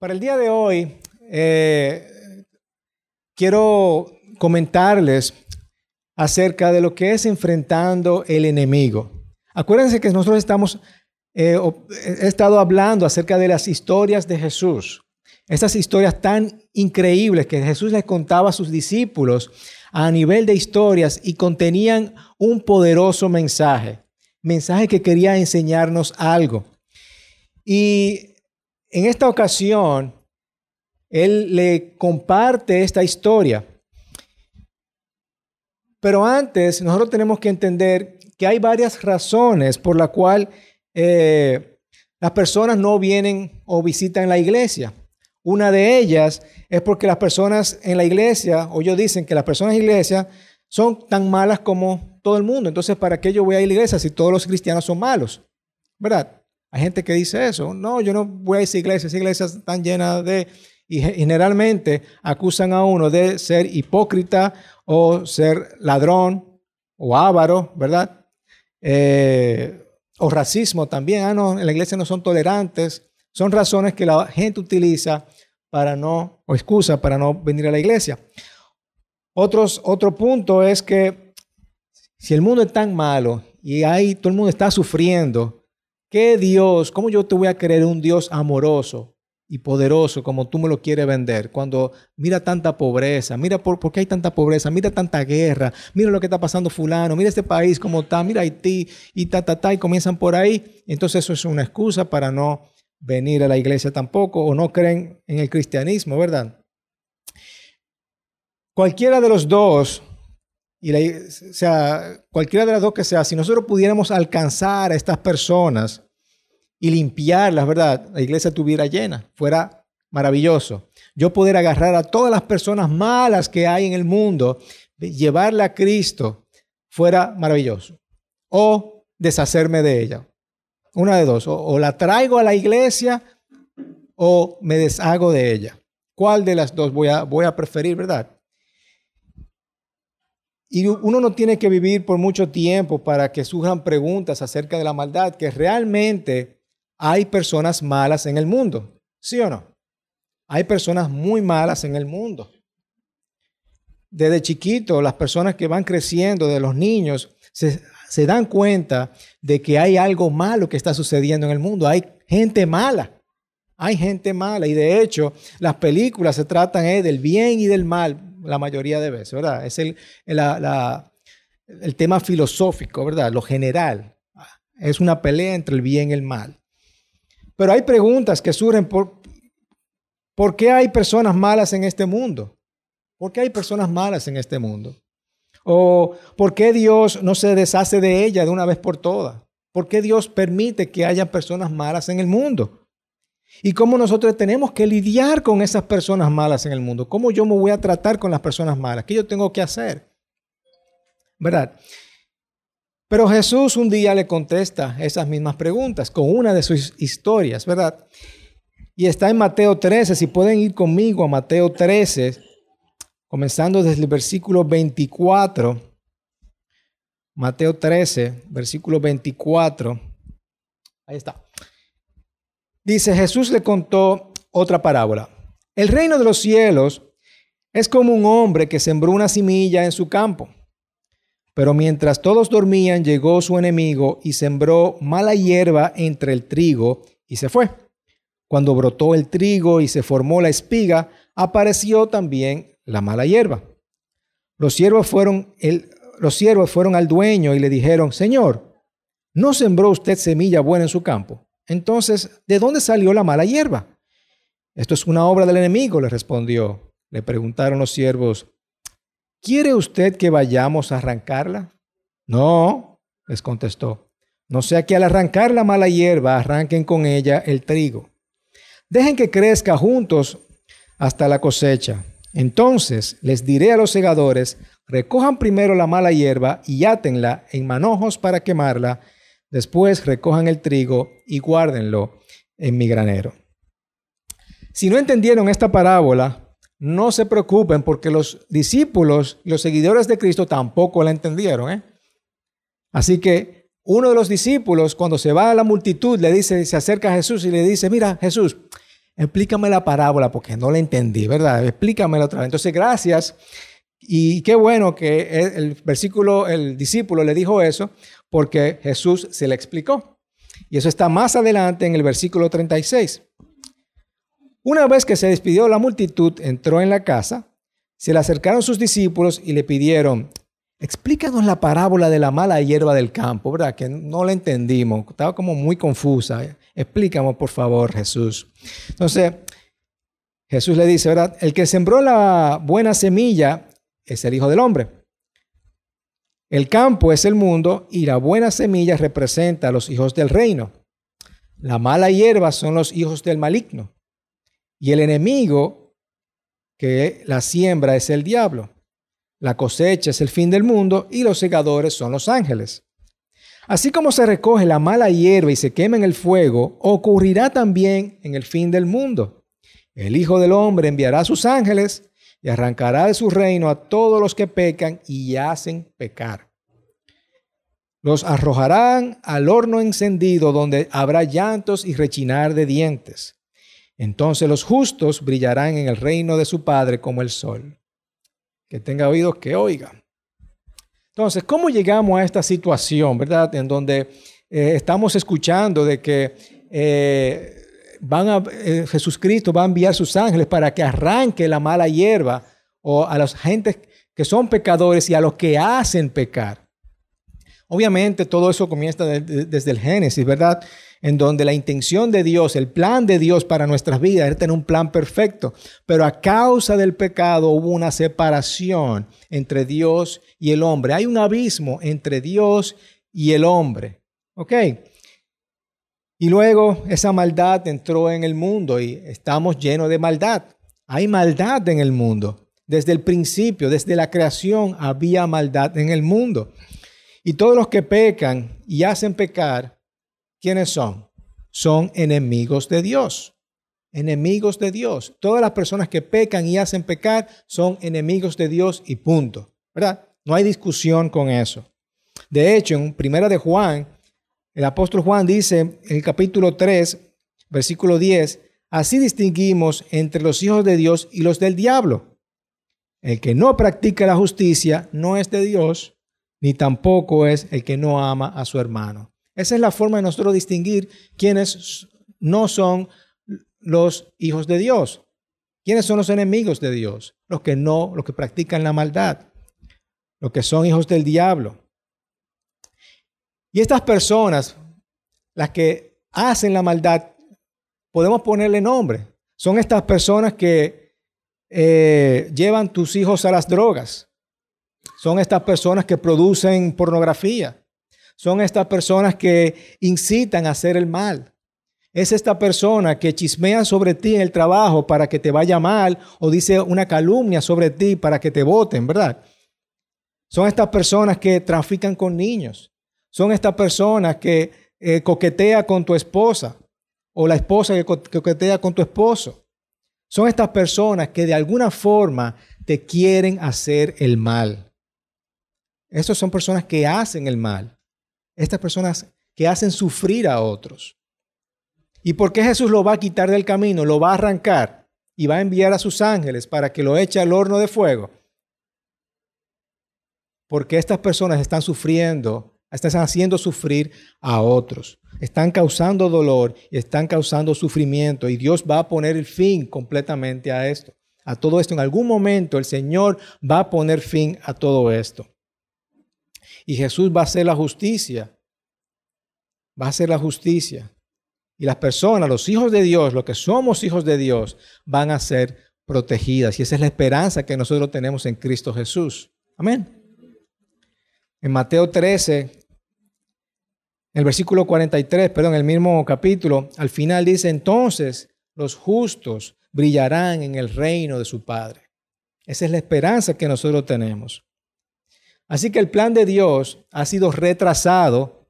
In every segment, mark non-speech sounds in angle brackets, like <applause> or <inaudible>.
Para el día de hoy, eh, quiero comentarles acerca de lo que es enfrentando el enemigo. Acuérdense que nosotros estamos, eh, he estado hablando acerca de las historias de Jesús. Estas historias tan increíbles que Jesús les contaba a sus discípulos a nivel de historias y contenían un poderoso mensaje, mensaje que quería enseñarnos algo. Y en esta ocasión, él le comparte esta historia. Pero antes, nosotros tenemos que entender que hay varias razones por las cuales eh, las personas no vienen o visitan la iglesia. Una de ellas es porque las personas en la iglesia, o ellos dicen que las personas en la iglesia son tan malas como todo el mundo. Entonces, ¿para qué yo voy a la iglesia si todos los cristianos son malos? ¿Verdad? Hay gente que dice eso. No, yo no voy a esa iglesia. Esa iglesia están llenas de... Y generalmente acusan a uno de ser hipócrita o ser ladrón o avaro, ¿verdad? Eh, o racismo también. Ah, no, en la iglesia no son tolerantes. Son razones que la gente utiliza para no, o excusa para no venir a la iglesia. Otros, otro punto es que si el mundo es tan malo y ahí todo el mundo está sufriendo, ¿Qué Dios? ¿Cómo yo te voy a creer un Dios amoroso y poderoso como tú me lo quieres vender? Cuando mira tanta pobreza, mira por, qué hay tanta pobreza, mira tanta guerra, mira lo que está pasando fulano, mira este país como está, mira Haití y ta, ta, ta, y comienzan por ahí. Entonces eso es una excusa para no venir a la iglesia tampoco o no creen en el cristianismo, ¿verdad? Cualquiera de los dos y o sea, cualquiera de las dos que sea, si nosotros pudiéramos alcanzar a estas personas y limpiarlas, ¿verdad? La iglesia estuviera llena, fuera maravilloso. Yo poder agarrar a todas las personas malas que hay en el mundo, llevarla a Cristo, fuera maravilloso. O deshacerme de ella. Una de dos. O, o la traigo a la iglesia o me deshago de ella. ¿Cuál de las dos voy a, voy a preferir, verdad? Y uno no tiene que vivir por mucho tiempo para que surjan preguntas acerca de la maldad, que realmente hay personas malas en el mundo, ¿sí o no? Hay personas muy malas en el mundo. Desde chiquito, las personas que van creciendo, de los niños, se, dan cuenta de que hay algo malo que está sucediendo en el mundo. Hay gente mala. Hay gente mala. Y de hecho, las películas se tratan eh, del bien y del mal la mayoría de veces, ¿verdad? Es el, el tema filosófico, ¿verdad? Lo general. Es una pelea entre el bien y el mal. Pero hay preguntas que surgen por, ¿por qué hay personas malas en este mundo? ¿Por qué hay personas malas en este mundo? ¿O por qué Dios no se deshace de ella de una vez por todas? ¿Por qué Dios permite que haya personas malas en el mundo? Y cómo nosotros tenemos que lidiar con esas personas malas en el mundo. ¿Cómo yo me voy a tratar con las personas malas? ¿Qué yo tengo que hacer? ¿Verdad? Pero Jesús un día le contesta esas mismas preguntas con una de sus historias, ¿verdad? Y está en Mateo 13, si pueden ir conmigo a Mateo 13, comenzando desde el versículo 24. Mateo 13, versículo 24. Ahí está. Dice, Jesús le contó otra parábola. El reino de los cielos es como un hombre que sembró una semilla en su campo. Pero mientras todos dormían, llegó su enemigo y sembró mala hierba entre el trigo y se fue. Cuando brotó el trigo y se formó la espiga, apareció también la mala hierba. Los siervos fueron, los siervos fueron al dueño y le dijeron, Señor, ¿no sembró usted semilla buena en su campo? Entonces, ¿de dónde salió la mala hierba? Esto es una obra del enemigo, le respondió. Le preguntaron los siervos, ¿quiere usted que vayamos a arrancarla? No, les contestó. No sea que al arrancar la mala hierba arranquen con ella el trigo. Dejen que crezca juntos hasta la cosecha. Entonces les diré a los segadores, recojan primero la mala hierba y átenla en manojos para quemarla Después recojan el trigo y guárdenlo en mi granero. Si no entendieron esta parábola, no se preocupen porque los discípulos, los seguidores de Cristo tampoco la entendieron. ¿eh? Así que uno de los discípulos, cuando se va a la multitud, le dice, se acerca a Jesús y le dice, mira Jesús, explícame la parábola porque no la entendí, ¿verdad? Explícamela otra vez. Entonces, gracias. Y qué bueno que el versículo, el discípulo le dijo eso porque Jesús se le explicó. Y eso está más adelante en el versículo 36. Una vez que se despidió la multitud, entró en la casa, se le acercaron sus discípulos y le pidieron, explícanos la parábola de la mala hierba del campo, ¿verdad? Que no la entendimos, estaba como muy confusa. Explícanos, por favor, Jesús. Entonces, Jesús le dice, ¿verdad? El que sembró la buena semilla es el Hijo del Hombre. El campo es el mundo y la buena semilla representa a los hijos del reino. La mala hierba son los hijos del maligno. Y el enemigo que la siembra es el diablo. La cosecha es el fin del mundo y los segadores son los ángeles. Así como se recoge la mala hierba y se quema en el fuego, ocurrirá también en el fin del mundo. El Hijo del Hombre enviará a sus ángeles y arrancará de su reino a todos los que pecan y hacen pecar. Los arrojarán al horno encendido donde habrá llantos y rechinar de dientes. Entonces los justos brillarán en el reino de su Padre como el sol. Que tenga oídos que oiga. Entonces, ¿cómo llegamos a esta situación, verdad? En donde eh, estamos escuchando de que eh, van a, eh, Jesucristo va a enviar sus ángeles para que arranque la mala hierba o a las gentes que son pecadores y a los que hacen pecar. Obviamente todo eso comienza desde el Génesis, ¿verdad? en donde la intención de Dios, el plan de Dios para nuestras vidas era tener un plan perfecto, pero a causa del pecado hubo una separación entre Dios y el hombre. Hay un abismo entre Dios y el hombre. ¿Ok? Y luego esa maldad entró en el mundo y estamos llenos de maldad. Hay maldad en el mundo. Desde el principio, desde la creación, había maldad en el mundo. Y todos los que pecan y hacen pecar ¿quiénes son? Son enemigos de Dios. Enemigos de Dios. Todas las personas que pecan y hacen pecar son enemigos de Dios y punto. ¿Verdad? No hay discusión con eso. De hecho, en Primera de Juan, el apóstol Juan dice en el capítulo 3, versículo 10, así distinguimos entre los hijos de Dios y los del diablo. El que no practica la justicia no es de Dios, ni tampoco es el que no ama a su hermano. Esa es la forma de nosotros distinguir quiénes no son los hijos de Dios. ¿Quiénes son los enemigos de Dios? Los que no, los que practican la maldad, los que son hijos del diablo. Y estas personas, las que hacen la maldad, podemos ponerle nombre. Son estas personas que eh, llevan tus hijos a las drogas. Son estas personas que producen pornografía son estas personas que incitan a hacer el mal. Es esta persona que chismea sobre ti en el trabajo para que te vaya mal o dice una calumnia sobre ti para que te voten, ¿verdad? Son estas personas que trafican con niños. Son estas personas que eh, coquetea con tu esposa o la esposa que coquetea con tu esposo. Son estas personas que de alguna forma te quieren hacer el mal. Esas son personas que hacen el mal estas personas que hacen sufrir a otros. ¿Y por qué Jesús lo va a quitar del camino? Lo va a arrancar y va a enviar a sus ángeles para que lo eche al horno de fuego. Porque estas personas están sufriendo, están haciendo sufrir a otros. Están causando dolor y están causando sufrimiento. Y Dios va a poner el fin completamente a esto. A todo esto. En algún momento el Señor va a poner fin a todo esto. Y Jesús va a hacer la justicia. Va a hacer la justicia. Y las personas, los hijos de Dios, los que somos hijos de Dios, van a ser protegidas. Y esa es la esperanza que nosotros tenemos en Cristo Jesús. Amén. En Mateo 13, el versículo 43, perdón, el mismo capítulo, al final dice, entonces los justos brillarán en el reino de su Padre. Esa es la esperanza que nosotros tenemos. Así que el plan de Dios ha sido retrasado,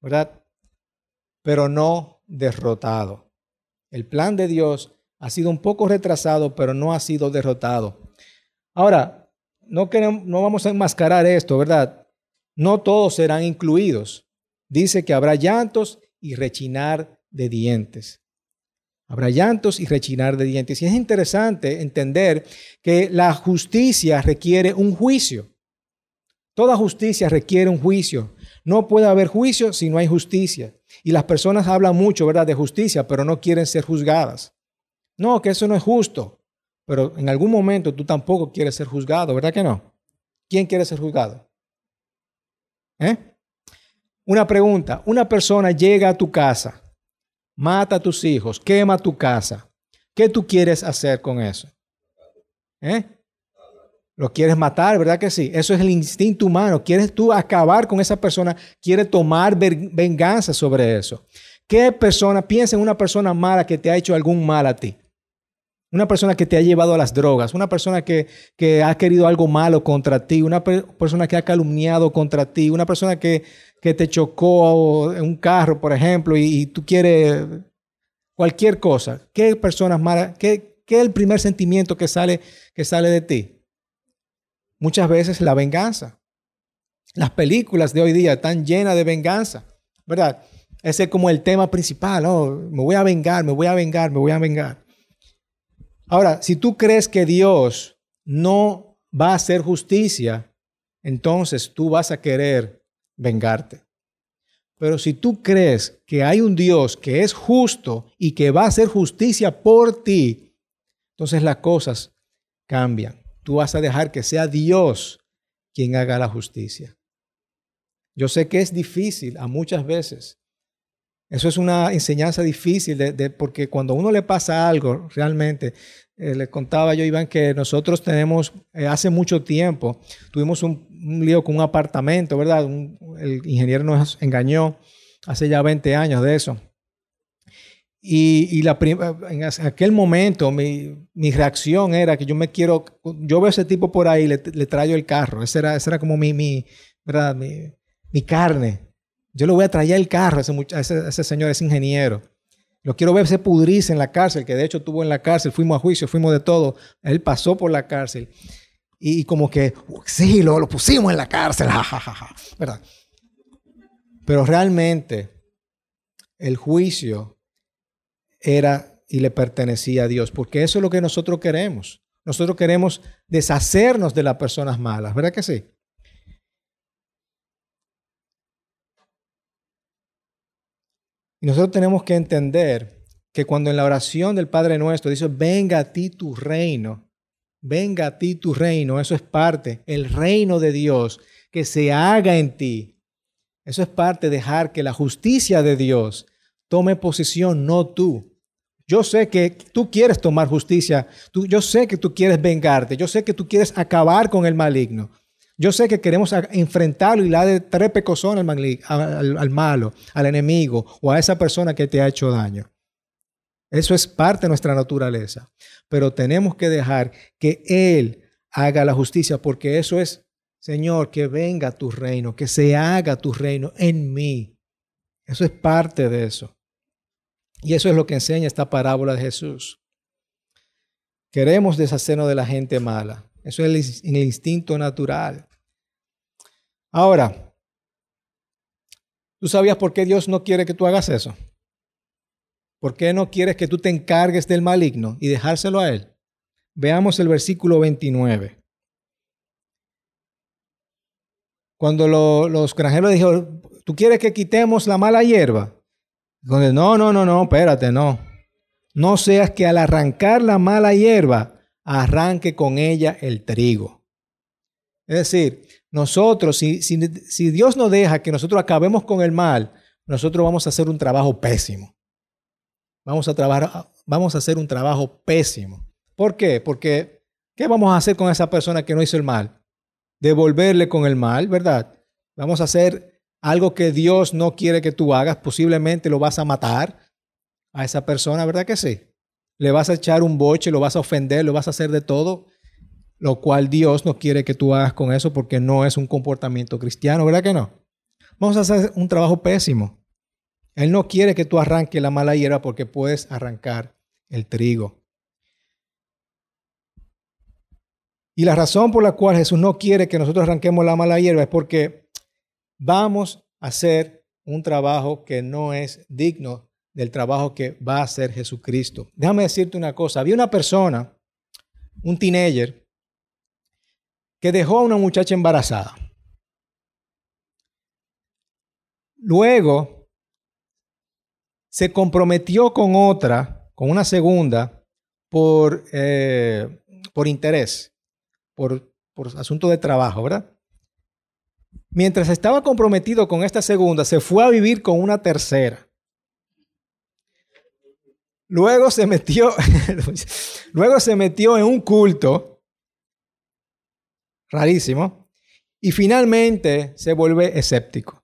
¿verdad? Pero no derrotado. El plan de Dios ha sido un poco retrasado, pero no ha sido derrotado. Ahora, no, queremos, no vamos a enmascarar esto, ¿verdad? No todos serán incluidos. Dice que habrá llantos y rechinar de dientes. Habrá llantos y rechinar de dientes. Y es interesante entender que la justicia requiere un juicio. Toda justicia requiere un juicio. No puede haber juicio si no hay justicia. Y las personas hablan mucho, ¿verdad?, de justicia, pero no quieren ser juzgadas. No, que eso no es justo. Pero en algún momento tú tampoco quieres ser juzgado, ¿verdad que no? ¿Quién quiere ser juzgado? ¿Eh? Una pregunta. Una persona llega a tu casa mata a tus hijos, quema tu casa. ¿Qué tú quieres hacer con eso? ¿Eh? Lo quieres matar, ¿verdad que sí? Eso es el instinto humano. Quieres tú acabar con esa persona, quieres tomar venganza sobre eso. ¿Qué persona, piensa en una persona mala que te ha hecho algún mal a ti? Una persona que te ha llevado a las drogas, una persona que, que ha querido algo malo contra ti, una persona que ha calumniado contra ti, una persona que, que te chocó en un carro, por ejemplo, y, tú quieres cualquier cosa, ¿qué personas malas, qué, qué, es el primer sentimiento que sale, que sale de ti? Muchas veces la venganza. Las películas de hoy día están llenas de venganza, ¿verdad? Ese es como el tema principal, oh, me voy a vengar, me voy a vengar, me voy a vengar. Ahora, si tú crees que Dios no va a hacer justicia, entonces tú vas a querer vengarte. Pero si tú crees que hay un Dios que es justo y que va a hacer justicia por ti, entonces las cosas cambian. Tú vas a dejar que sea Dios quien haga la justicia. Yo sé que es difícil a muchas veces. Eso es una enseñanza difícil porque cuando uno le pasa algo realmente, eh, le contaba yo, Iván, que nosotros tenemos, eh, hace mucho tiempo, tuvimos un, lío con un apartamento, ¿verdad? el ingeniero nos engañó hace ya 20 años de eso. Y, la en aquel momento mi, mi, reacción era que yo me quiero, yo veo a ese tipo por ahí, le, le traigo el carro. Ese era, ese era como mi, mi, ¿verdad? Mi, mi, carne. Yo le voy a traer el carro a ese, a ese, señor, ese ingeniero. Lo quiero ver se pudrirse en la cárcel, que de hecho estuvo en la cárcel, fuimos a juicio, fuimos de todo. Él pasó por la cárcel. Y como que, sí, lo, pusimos en la cárcel, <laughs> jajaja, ¿verdad? Pero realmente el juicio era y le pertenecía a Dios, porque eso es lo que nosotros queremos. Nosotros queremos deshacernos de las personas malas, ¿verdad que sí? Y nosotros tenemos que entender que cuando en la oración del Padre Nuestro dice, venga a ti tu reino, venga a ti tu reino, eso es parte, el reino de Dios, que se haga en ti. Eso es parte de dejar que la justicia de Dios tome posición, no tú. Yo sé que tú quieres tomar justicia, tú, yo sé que tú quieres vengarte, yo sé que tú quieres acabar con el maligno, yo sé que queremos enfrentarlo y la de tres pecosones al, al, malo, al enemigo o a esa persona que te ha hecho daño. Eso es parte de nuestra naturaleza. Pero tenemos que dejar que Él haga la justicia porque eso es, Señor, que venga tu reino, que se haga tu reino en mí. Eso es parte de eso. Y eso es lo que enseña esta parábola de Jesús. Queremos deshacernos de la gente mala. Eso es el, instinto natural. Ahora, ¿tú sabías por qué Dios no quiere que tú hagas eso? ¿Por qué no quieres que tú te encargues del maligno y dejárselo a él? Veamos el versículo 29. Cuando los granjeros dijeron, ¿tú quieres que quitemos la mala hierba? No, no, no, no, espérate, no. No seas que al arrancar la mala hierba arranque con ella el trigo. Es decir, nosotros, si, si, Dios nos deja que nosotros acabemos con el mal, nosotros vamos a hacer un trabajo pésimo. Vamos a, trabajar, vamos a hacer un trabajo pésimo. ¿Por qué? Porque, ¿qué vamos a hacer con esa persona que no hizo el mal? Devolverle con el mal, ¿verdad? Vamos a hacer algo que Dios no quiere que tú hagas. Posiblemente lo vas a matar a esa persona, ¿verdad que sí? Le vas a echar un boche, lo vas a ofender, lo vas a hacer de todo, lo cual Dios no quiere que tú hagas con eso porque no es un comportamiento cristiano, ¿verdad que no? Vamos a hacer un trabajo pésimo. Él no quiere que tú arranques la mala hierba porque puedes arrancar el trigo. Y la razón por la cual Jesús no quiere que nosotros arranquemos la mala hierba es porque vamos a hacer un trabajo que no es digno del trabajo que va a hacer Jesucristo. Déjame decirte una cosa, había una persona, un teenager, que dejó a una muchacha embarazada. Luego se comprometió con otra, con una segunda, por, eh, por interés, por, por asunto de trabajo, ¿verdad? Mientras estaba comprometido con esta segunda, se fue a vivir con una tercera. Luego se metió, <laughs> luego se metió en un culto rarísimo y finalmente se vuelve escéptico.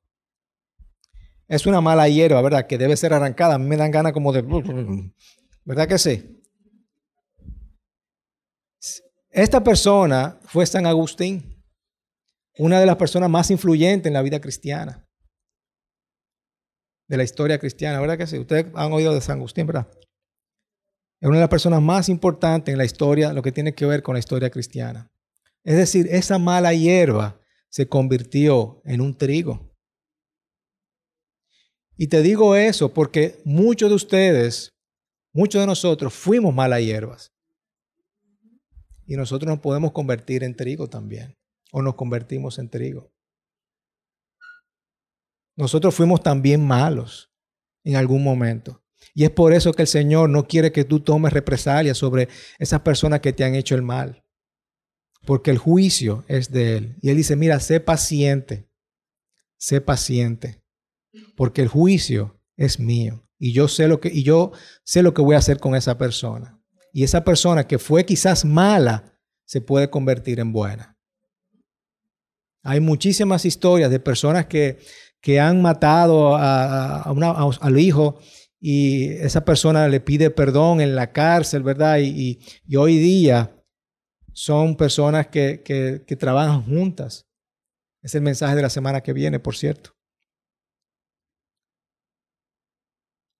Es una mala hierba, ¿verdad? Que debe ser arrancada. A mí me dan ganas como de... ¿Verdad que sí? Esta persona fue San Agustín, una de las personas más influyentes en la vida cristiana, de la historia cristiana, ¿verdad que sí? Ustedes han oído de San Agustín, ¿verdad? Es una de las personas más importantes en la historia, lo que tiene que ver con la historia cristiana. Es decir, esa mala hierba se convirtió en un trigo. Y te digo eso porque muchos de ustedes, muchos de nosotros fuimos malas hierbas. Y nosotros nos podemos convertir en trigo también. O nos convertimos en trigo. Nosotros fuimos también malos en algún momento. Y es por eso que el Señor no quiere que tú tomes represalias sobre esas personas que te han hecho el mal. Porque el juicio es de Él. Y Él dice, mira, sé paciente. Sé paciente. Porque el juicio es mío. Y yo sé lo que, y yo sé lo que voy a hacer con esa persona. Y esa persona que fue quizás mala se puede convertir en buena. Hay muchísimas historias de personas que, que han matado a, al hijo y esa persona le pide perdón en la cárcel, ¿verdad? Y, hoy día son personas que, que, trabajan juntas. Es el mensaje de la semana que viene, por cierto.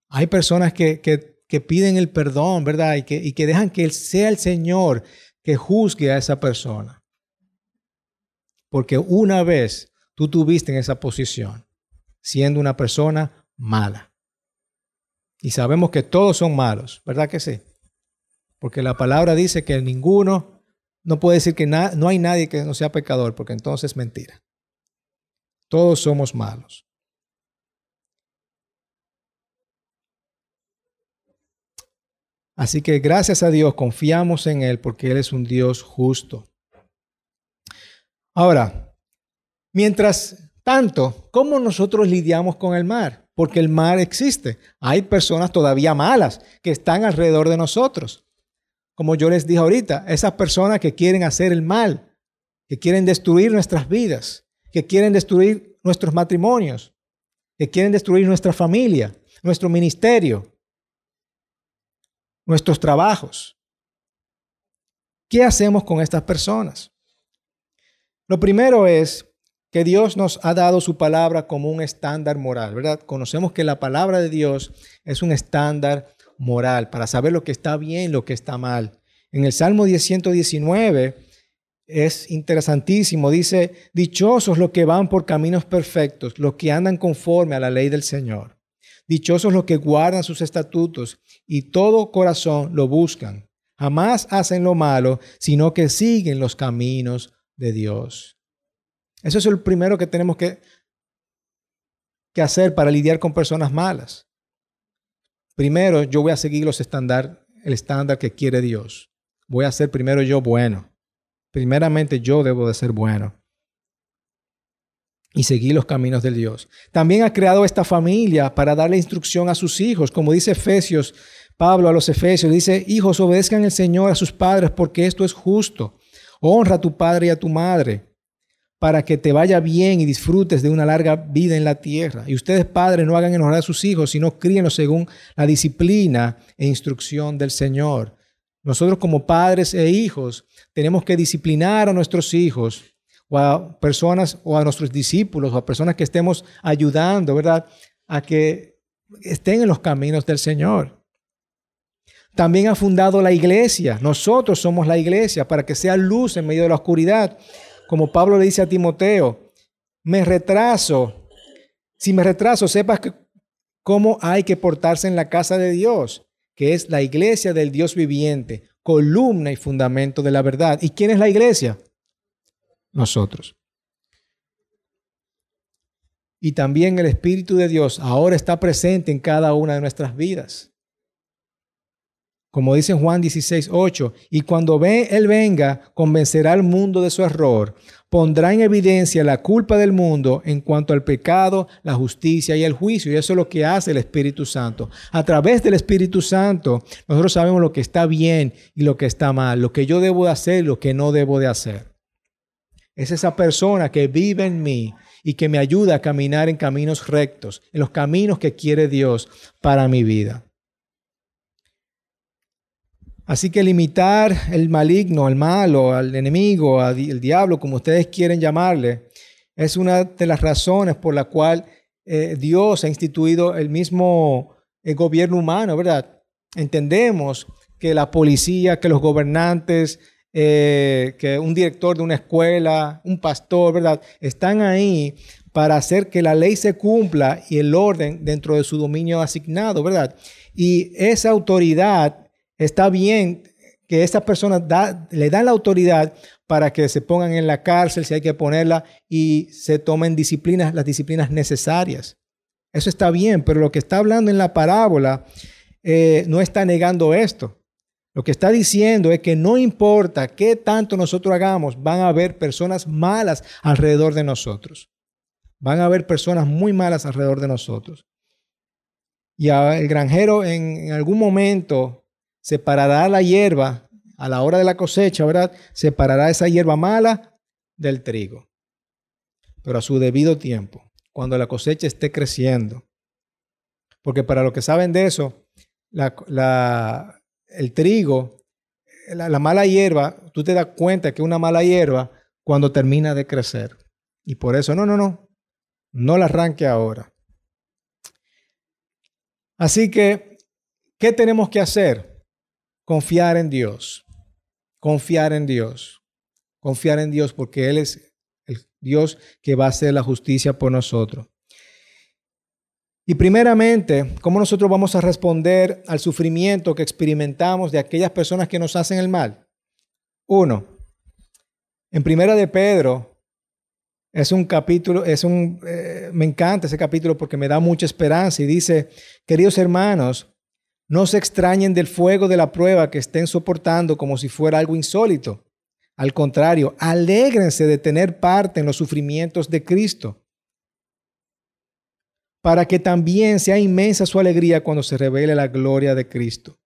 Hay personas que, que, piden el perdón, ¿verdad? Y que, y que dejan que sea el Señor que juzgue a esa persona. Porque una vez tú tuviste en esa posición, siendo una persona mala. Y sabemos que todos son malos, ¿verdad que sí? Porque la palabra dice que ninguno, no puede decir que no hay nadie que no sea pecador, porque entonces es mentira. Todos somos malos. Así que gracias a Dios confiamos en Él porque Él es un Dios justo. Ahora, mientras tanto, ¿cómo nosotros lidiamos con el mar? porque el mal existe. Hay personas todavía malas que están alrededor de nosotros. Como yo les dije ahorita, esas personas que quieren hacer el mal, que quieren destruir nuestras vidas, que quieren destruir nuestros matrimonios, que quieren destruir nuestra familia, nuestro ministerio, nuestros trabajos. ¿Qué hacemos con estas personas? Lo primero es que Dios nos ha dado su palabra como un estándar moral, ¿verdad? Conocemos que la palabra de Dios es un estándar moral para saber lo que está bien, lo que está mal. En el Salmo 119 es interesantísimo, dice, dichosos los que van por caminos perfectos, los que andan conforme a la ley del Señor. Dichosos los que guardan sus estatutos y todo corazón lo buscan. Jamás hacen lo malo, sino que siguen los caminos de Dios. Eso es el primero que tenemos que, que hacer para lidiar con personas malas. Primero, yo voy a seguir los estándar, el estándar que quiere Dios. Voy a ser primero yo bueno. Primeramente yo debo de ser bueno. Y seguir los caminos de Dios. También ha creado esta familia para darle instrucción a sus hijos. Como dice Efesios, Pablo a los Efesios, dice, hijos, obedezcan al Señor a sus padres porque esto es justo. Honra a tu padre y a tu madre para que te vaya bien y disfrutes de una larga vida en la tierra. Y ustedes, padres, no hagan enojar a sus hijos, sino críenlos según la disciplina e instrucción del Señor. Nosotros como padres e hijos tenemos que disciplinar a nuestros hijos o a personas o a nuestros discípulos o a personas que estemos ayudando, ¿verdad? A que estén en los caminos del Señor. También ha fundado la iglesia. Nosotros somos la iglesia para que sea luz en medio de la oscuridad como Pablo le dice a Timoteo, me retraso. Si me retraso, sepas cómo hay que portarse en la casa de Dios, que es la iglesia del Dios viviente, columna y fundamento de la verdad. ¿Y quién es la iglesia? Nosotros. Y también el Espíritu de Dios ahora está presente en cada una de nuestras vidas. Como dice Juan 16, 8, y cuando ve, Él venga, convencerá al mundo de su error, pondrá en evidencia la culpa del mundo en cuanto al pecado, la justicia y el juicio. Y eso es lo que hace el Espíritu Santo. A través del Espíritu Santo, nosotros sabemos lo que está bien y lo que está mal, lo que yo debo de hacer y lo que no debo de hacer. Es esa persona que vive en mí y que me ayuda a caminar en caminos rectos, en los caminos que quiere Dios para mi vida. Así que limitar el maligno, al malo, al enemigo, al diablo, como ustedes quieren llamarle, es una de las razones por la cual eh, Dios ha instituido el mismo eh, gobierno humano, ¿verdad? Entendemos que la policía, que los gobernantes, eh, que un director de una escuela, un pastor, ¿verdad? Están ahí para hacer que la ley se cumpla y el orden dentro de su dominio asignado, ¿verdad? Y esa autoridad está bien que estas personas le dan la autoridad para que se pongan en la cárcel si hay que ponerla y se tomen disciplinas, las disciplinas necesarias. Eso está bien, pero lo que está hablando en la parábola eh, no está negando esto. Lo que está diciendo es que no importa qué tanto nosotros hagamos, van a haber personas malas alrededor de nosotros. Van a haber personas muy malas alrededor de nosotros. Y el granjero en algún momento separará la hierba a la hora de la cosecha, ¿verdad? Separará esa hierba mala del trigo, pero a su debido tiempo, cuando la cosecha esté creciendo. Porque para los que saben de eso, el trigo, la, la mala hierba, tú te das cuenta que una mala hierba cuando termina de crecer. Y por eso, no, no, no, no la arranque ahora. Así que, ¿qué tenemos que hacer? Confiar en Dios. Confiar en Dios. Confiar en Dios porque Él es el Dios que va a hacer la justicia por nosotros. Y primeramente, ¿cómo nosotros vamos a responder al sufrimiento que experimentamos de aquellas personas que nos hacen el mal? Uno, en Primera de Pedro, es un capítulo, es un, eh, me encanta ese capítulo porque me da mucha esperanza y dice, queridos hermanos, no se extrañen del fuego de la prueba que estén soportando como si fuera algo insólito. Al contrario, alégrense de tener parte en los sufrimientos de Cristo, para que también sea inmensa su alegría cuando se revele la gloria de Cristo.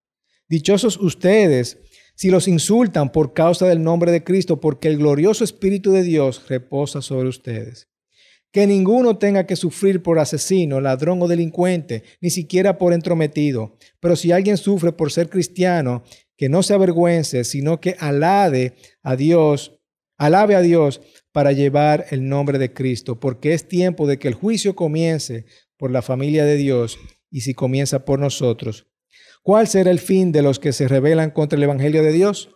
Dichosos ustedes si los insultan por causa del nombre de Cristo, porque el glorioso Espíritu de Dios reposa sobre ustedes que ninguno tenga que sufrir por asesino, ladrón o delincuente, ni siquiera por entrometido. Pero si alguien sufre por ser cristiano, que no se avergüence, sino que alabe a Dios, alabe a Dios para llevar el nombre de Cristo, porque es tiempo de que el juicio comience por la familia de Dios y si comienza por nosotros. ¿Cuál será el fin de los que se rebelan contra el Evangelio de Dios?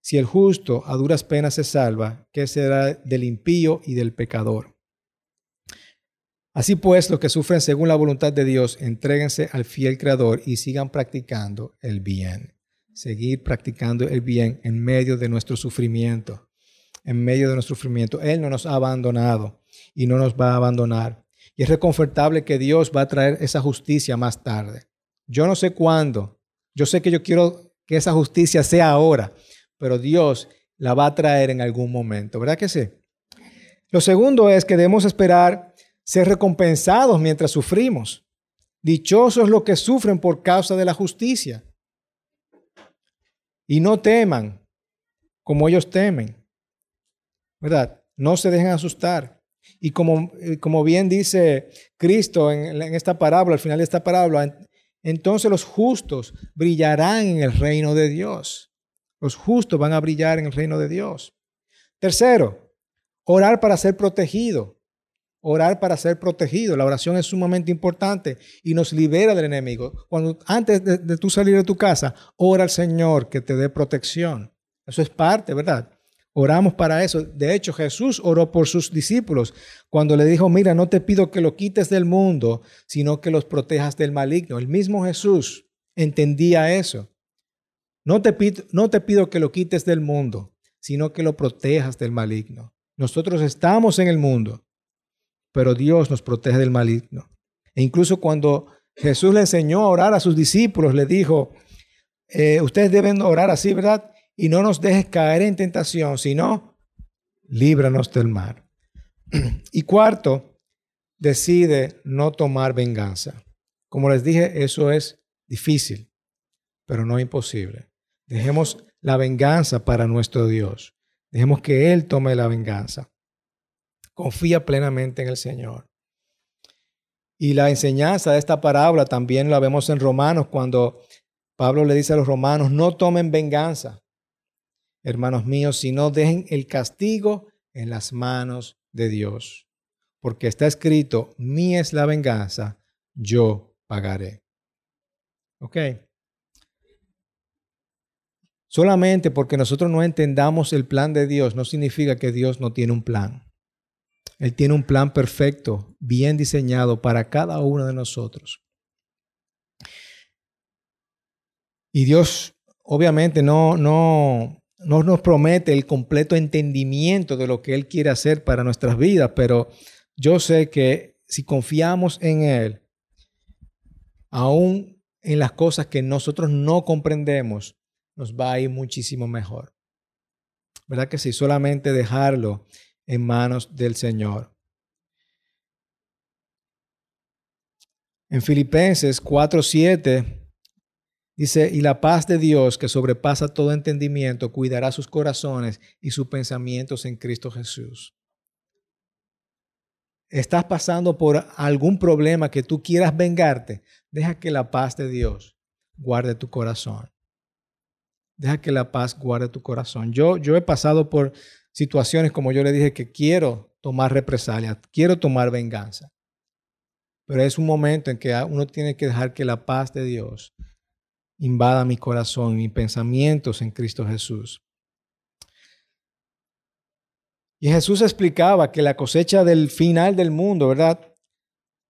Si el justo a duras penas se salva, ¿qué será del impío y del pecador? Así pues, los que sufren según la voluntad de Dios, entréguense al fiel Creador y sigan practicando el bien. Seguir practicando el bien en medio de nuestro sufrimiento. En medio de nuestro sufrimiento. Él no nos ha abandonado y no nos va a abandonar. Y es reconfortable que Dios va a traer esa justicia más tarde. Yo no sé cuándo. Yo sé que yo quiero que esa justicia sea ahora, pero Dios la va a traer en algún momento. ¿Verdad que sí? Lo segundo es que debemos esperar ser recompensados mientras sufrimos. Dichosos los que sufren por causa de la justicia. Y no teman como ellos temen. ¿Verdad? No se dejen asustar. Y como, eh, como bien dice Cristo en, en esta parábola, al final de esta parábola, entonces los justos brillarán en el reino de Dios. Los justos van a brillar en el reino de Dios. Tercero, orar para ser protegido orar para ser protegido. La oración es sumamente importante y nos libera del enemigo. Cuando antes de, tú salir de tu casa, ora al Señor que te dé protección. Eso es parte, ¿verdad? Oramos para eso. De hecho, Jesús oró por sus discípulos cuando le dijo, mira, no te pido que lo quites del mundo, sino que los protejas del maligno. El mismo Jesús entendía eso. No te, pido, no te pido que lo quites del mundo, sino que lo protejas del maligno. Nosotros estamos en el mundo, pero Dios nos protege del maligno. E incluso cuando Jesús le enseñó a orar a sus discípulos, le dijo, eh, ustedes deben orar así, ¿verdad? Y no nos dejes caer en tentación, sino líbranos del mal. Y cuarto, decide no tomar venganza. Como les dije, eso es difícil, pero no imposible. Dejemos la venganza para nuestro Dios. Dejemos que Él tome la venganza. Confía plenamente en el Señor. Y la enseñanza de esta parábola también la vemos en Romanos cuando Pablo le dice a los romanos, no tomen venganza, hermanos míos, sino dejen el castigo en las manos de Dios. Porque está escrito, mí es la venganza, yo pagaré. ¿Ok? Solamente porque nosotros no entendamos el plan de Dios no significa que Dios no tiene un plan. Él tiene un plan perfecto, bien diseñado para cada uno de nosotros. Y Dios obviamente no, no, no nos promete el completo entendimiento de lo que Él quiere hacer para nuestras vidas, pero yo sé que si confiamos en Él, aún en las cosas que nosotros no comprendemos, nos va a ir muchísimo mejor. ¿Verdad que si solamente dejarlo en manos del Señor. En Filipenses 4:7 dice, y la paz de Dios que sobrepasa todo entendimiento cuidará sus corazones y sus pensamientos en Cristo Jesús. Estás pasando por algún problema que tú quieras vengarte, deja que la paz de Dios guarde tu corazón. Deja que la paz guarde tu corazón. Yo, yo he pasado por situaciones, como yo le dije, que quiero tomar represalia, quiero tomar venganza. Pero es un momento en que uno tiene que dejar que la paz de Dios invada mi corazón, mis pensamientos en Cristo Jesús. Y Jesús explicaba que la cosecha del final del mundo, ¿verdad?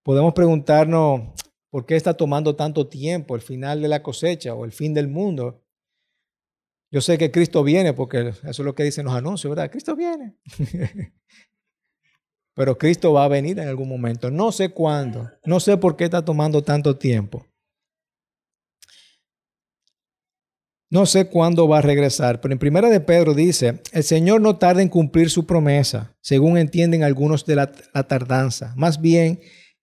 Podemos preguntarnos por qué está tomando tanto tiempo el final de la cosecha o el fin del mundo. Yo sé que Cristo viene porque eso es lo que dicen los anuncios, ¿verdad? Cristo viene. <laughs> Pero Cristo va a venir en algún momento. No sé cuándo. No sé por qué está tomando tanto tiempo. No sé cuándo va a regresar, pero en primera de Pedro dice, el Señor no tarda en cumplir su promesa, según entienden algunos de la, la tardanza. Más bien,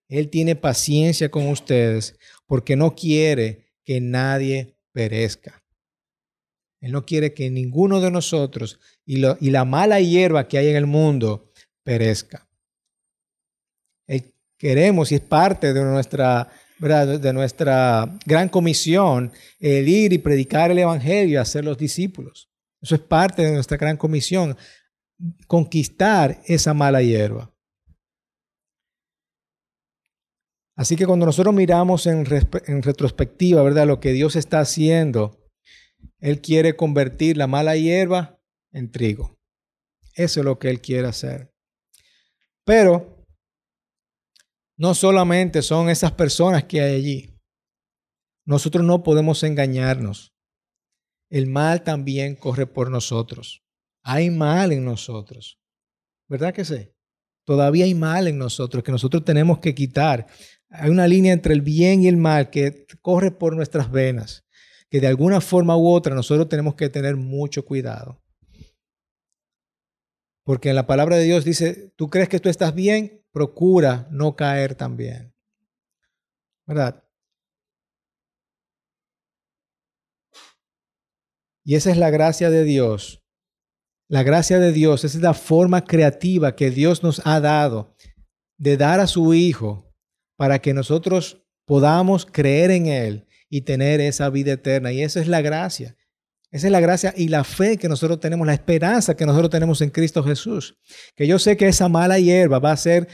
Él tiene paciencia con ustedes porque no quiere que nadie perezca. Él no quiere que ninguno de nosotros y, la mala hierba que hay en el mundo perezca. queremos y es parte de nuestra, gran comisión el ir y predicar el Evangelio y hacer los discípulos. Eso es parte de nuestra gran comisión, conquistar esa mala hierba. Así que cuando nosotros miramos en, en retrospectiva, ¿verdad? Lo que Dios está haciendo él quiere convertir la mala hierba en trigo. Eso es lo que Él quiere hacer. Pero no solamente son esas personas que hay allí. Nosotros no podemos engañarnos. El mal también corre por nosotros. Hay mal en nosotros. ¿Verdad que sí? Todavía hay mal en nosotros que nosotros tenemos que quitar. Hay una línea entre el bien y el mal que corre por nuestras venas que de alguna forma u otra nosotros tenemos que tener mucho cuidado. Porque en la palabra de Dios dice, tú crees que tú estás bien, procura no caer también. ¿Verdad? Y esa es la gracia de Dios. La gracia de Dios, es la forma creativa que Dios nos ha dado de dar a su Hijo para que nosotros podamos creer en Él y tener esa vida eterna. Y esa es la gracia. Esa es la gracia y la fe que nosotros tenemos, la esperanza que nosotros tenemos en Cristo Jesús. Que yo sé que esa mala hierba va a ser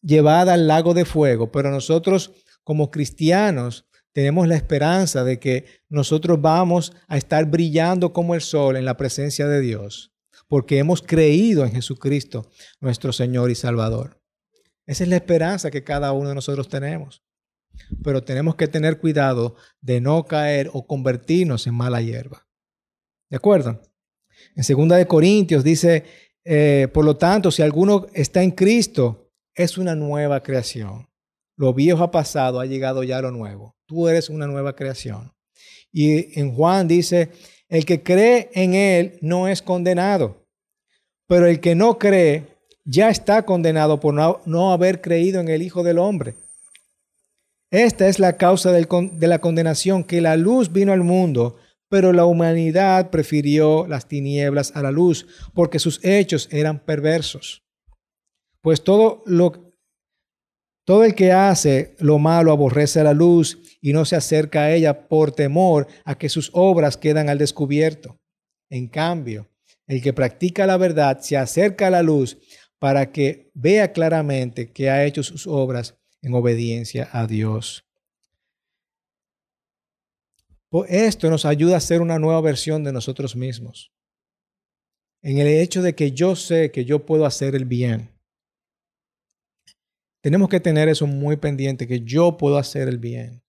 llevada al lago de fuego, pero nosotros como cristianos tenemos la esperanza de que nosotros vamos a estar brillando como el sol en la presencia de Dios. porque hemos creído en Jesucristo, nuestro Señor y Salvador. Esa es la esperanza que cada uno de nosotros tenemos. Pero tenemos que tener cuidado de no caer o convertirnos en mala hierba. ¿De acuerdo? En segunda de Corintios dice, eh, por lo tanto, si alguno está en Cristo, es una nueva creación. Lo viejo ha pasado, ha llegado ya lo nuevo. Tú eres una nueva creación. Y en Juan dice, el que cree en Él no es condenado, pero el que no cree ya está condenado por no, haber creído en el Hijo del Hombre. Esta es la causa de la condenación, que la luz vino al mundo, pero la humanidad prefirió las tinieblas a la luz, porque sus hechos eran perversos. Pues todo lo todo el que hace lo malo aborrece la luz y no se acerca a ella por temor a que sus obras quedan al descubierto. En cambio, el que practica la verdad se acerca a la luz para que vea claramente que ha hecho sus obras en obediencia a Dios. Esto nos ayuda a ser una nueva versión de nosotros mismos. En el hecho de que yo sé que yo puedo hacer el bien. Tenemos que tener eso muy pendiente, que yo puedo hacer el bien.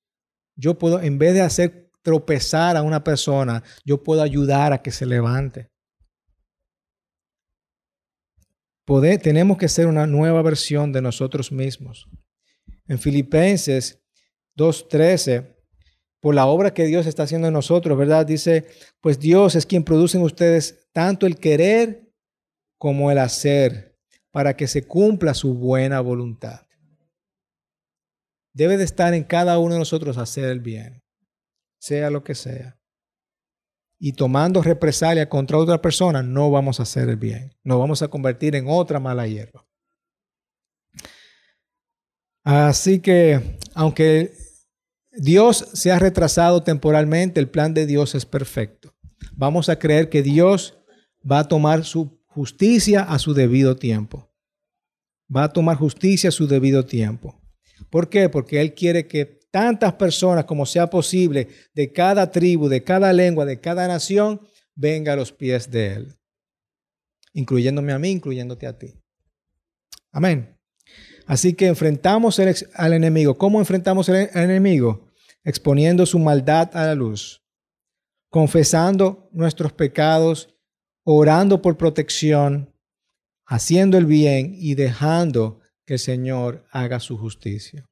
Yo puedo, en vez de hacer tropezar a una persona, yo puedo ayudar a que se levante. tenemos que ser una nueva versión de nosotros mismos. En Filipenses 2.13, por la obra que Dios está haciendo en nosotros, ¿verdad? Dice, pues Dios es quien produce en ustedes tanto el querer como el hacer para que se cumpla su buena voluntad. Debe de estar en cada uno de nosotros hacer el bien, sea lo que sea. Y tomando represalia contra otra persona, no vamos a hacer el bien. Nos vamos a convertir en otra mala hierba. Así que, aunque Dios se ha retrasado temporalmente, el plan de Dios es perfecto. Vamos a creer que Dios va a tomar su justicia a su debido tiempo. Va a tomar justicia a su debido tiempo. ¿Por qué? Porque Él quiere que tantas personas como sea posible de cada tribu, de cada lengua, de cada nación, venga a los pies de Él. Incluyéndome a mí, incluyéndote a ti. Amén. Así que enfrentamos al enemigo. ¿Cómo enfrentamos al enemigo? Exponiendo su maldad a la luz, confesando nuestros pecados orando por protección, haciendo el bien y dejando que el Señor haga su justicia.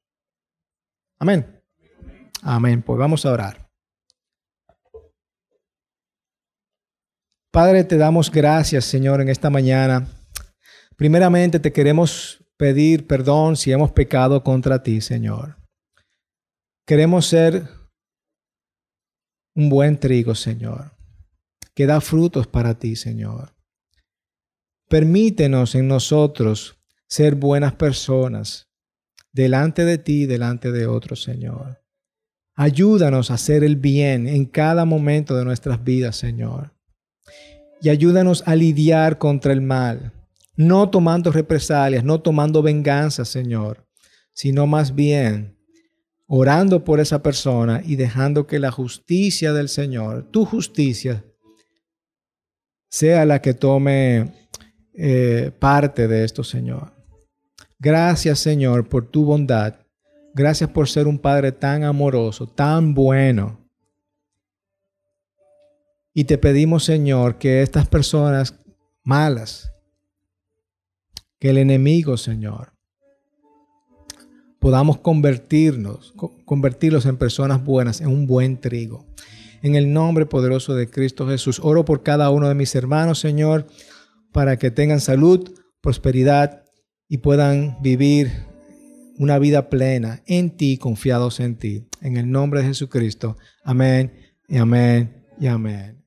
Amén. Amén. Pues vamos a orar. Padre, te damos gracias, Señor, en esta mañana. Primeramente te queremos pedir perdón si hemos pecado contra ti, Señor. Queremos ser un buen trigo, Señor que da frutos para ti, Señor. Permítenos en nosotros ser buenas personas delante de ti y delante de otros, Señor. Ayúdanos a hacer el bien en cada momento de nuestras vidas, Señor. Y ayúdanos a lidiar contra el mal, no tomando represalias, no tomando venganza, Señor, sino más bien orando por esa persona y dejando que la justicia del Señor, tu justicia, sea la que tome eh, parte de esto, Señor. Gracias, Señor, por tu bondad. Gracias por ser un Padre tan amoroso, tan bueno. Y te pedimos, Señor, que estas personas malas, que el enemigo, Señor, podamos convertirnos, convertirlos en personas buenas, en un buen trigo en el nombre poderoso de Cristo Jesús. Oro por cada uno de mis hermanos, Señor, para que tengan salud, prosperidad y puedan vivir una vida plena en ti, confiados en ti. En el nombre de Jesucristo. Amén y amén y amén.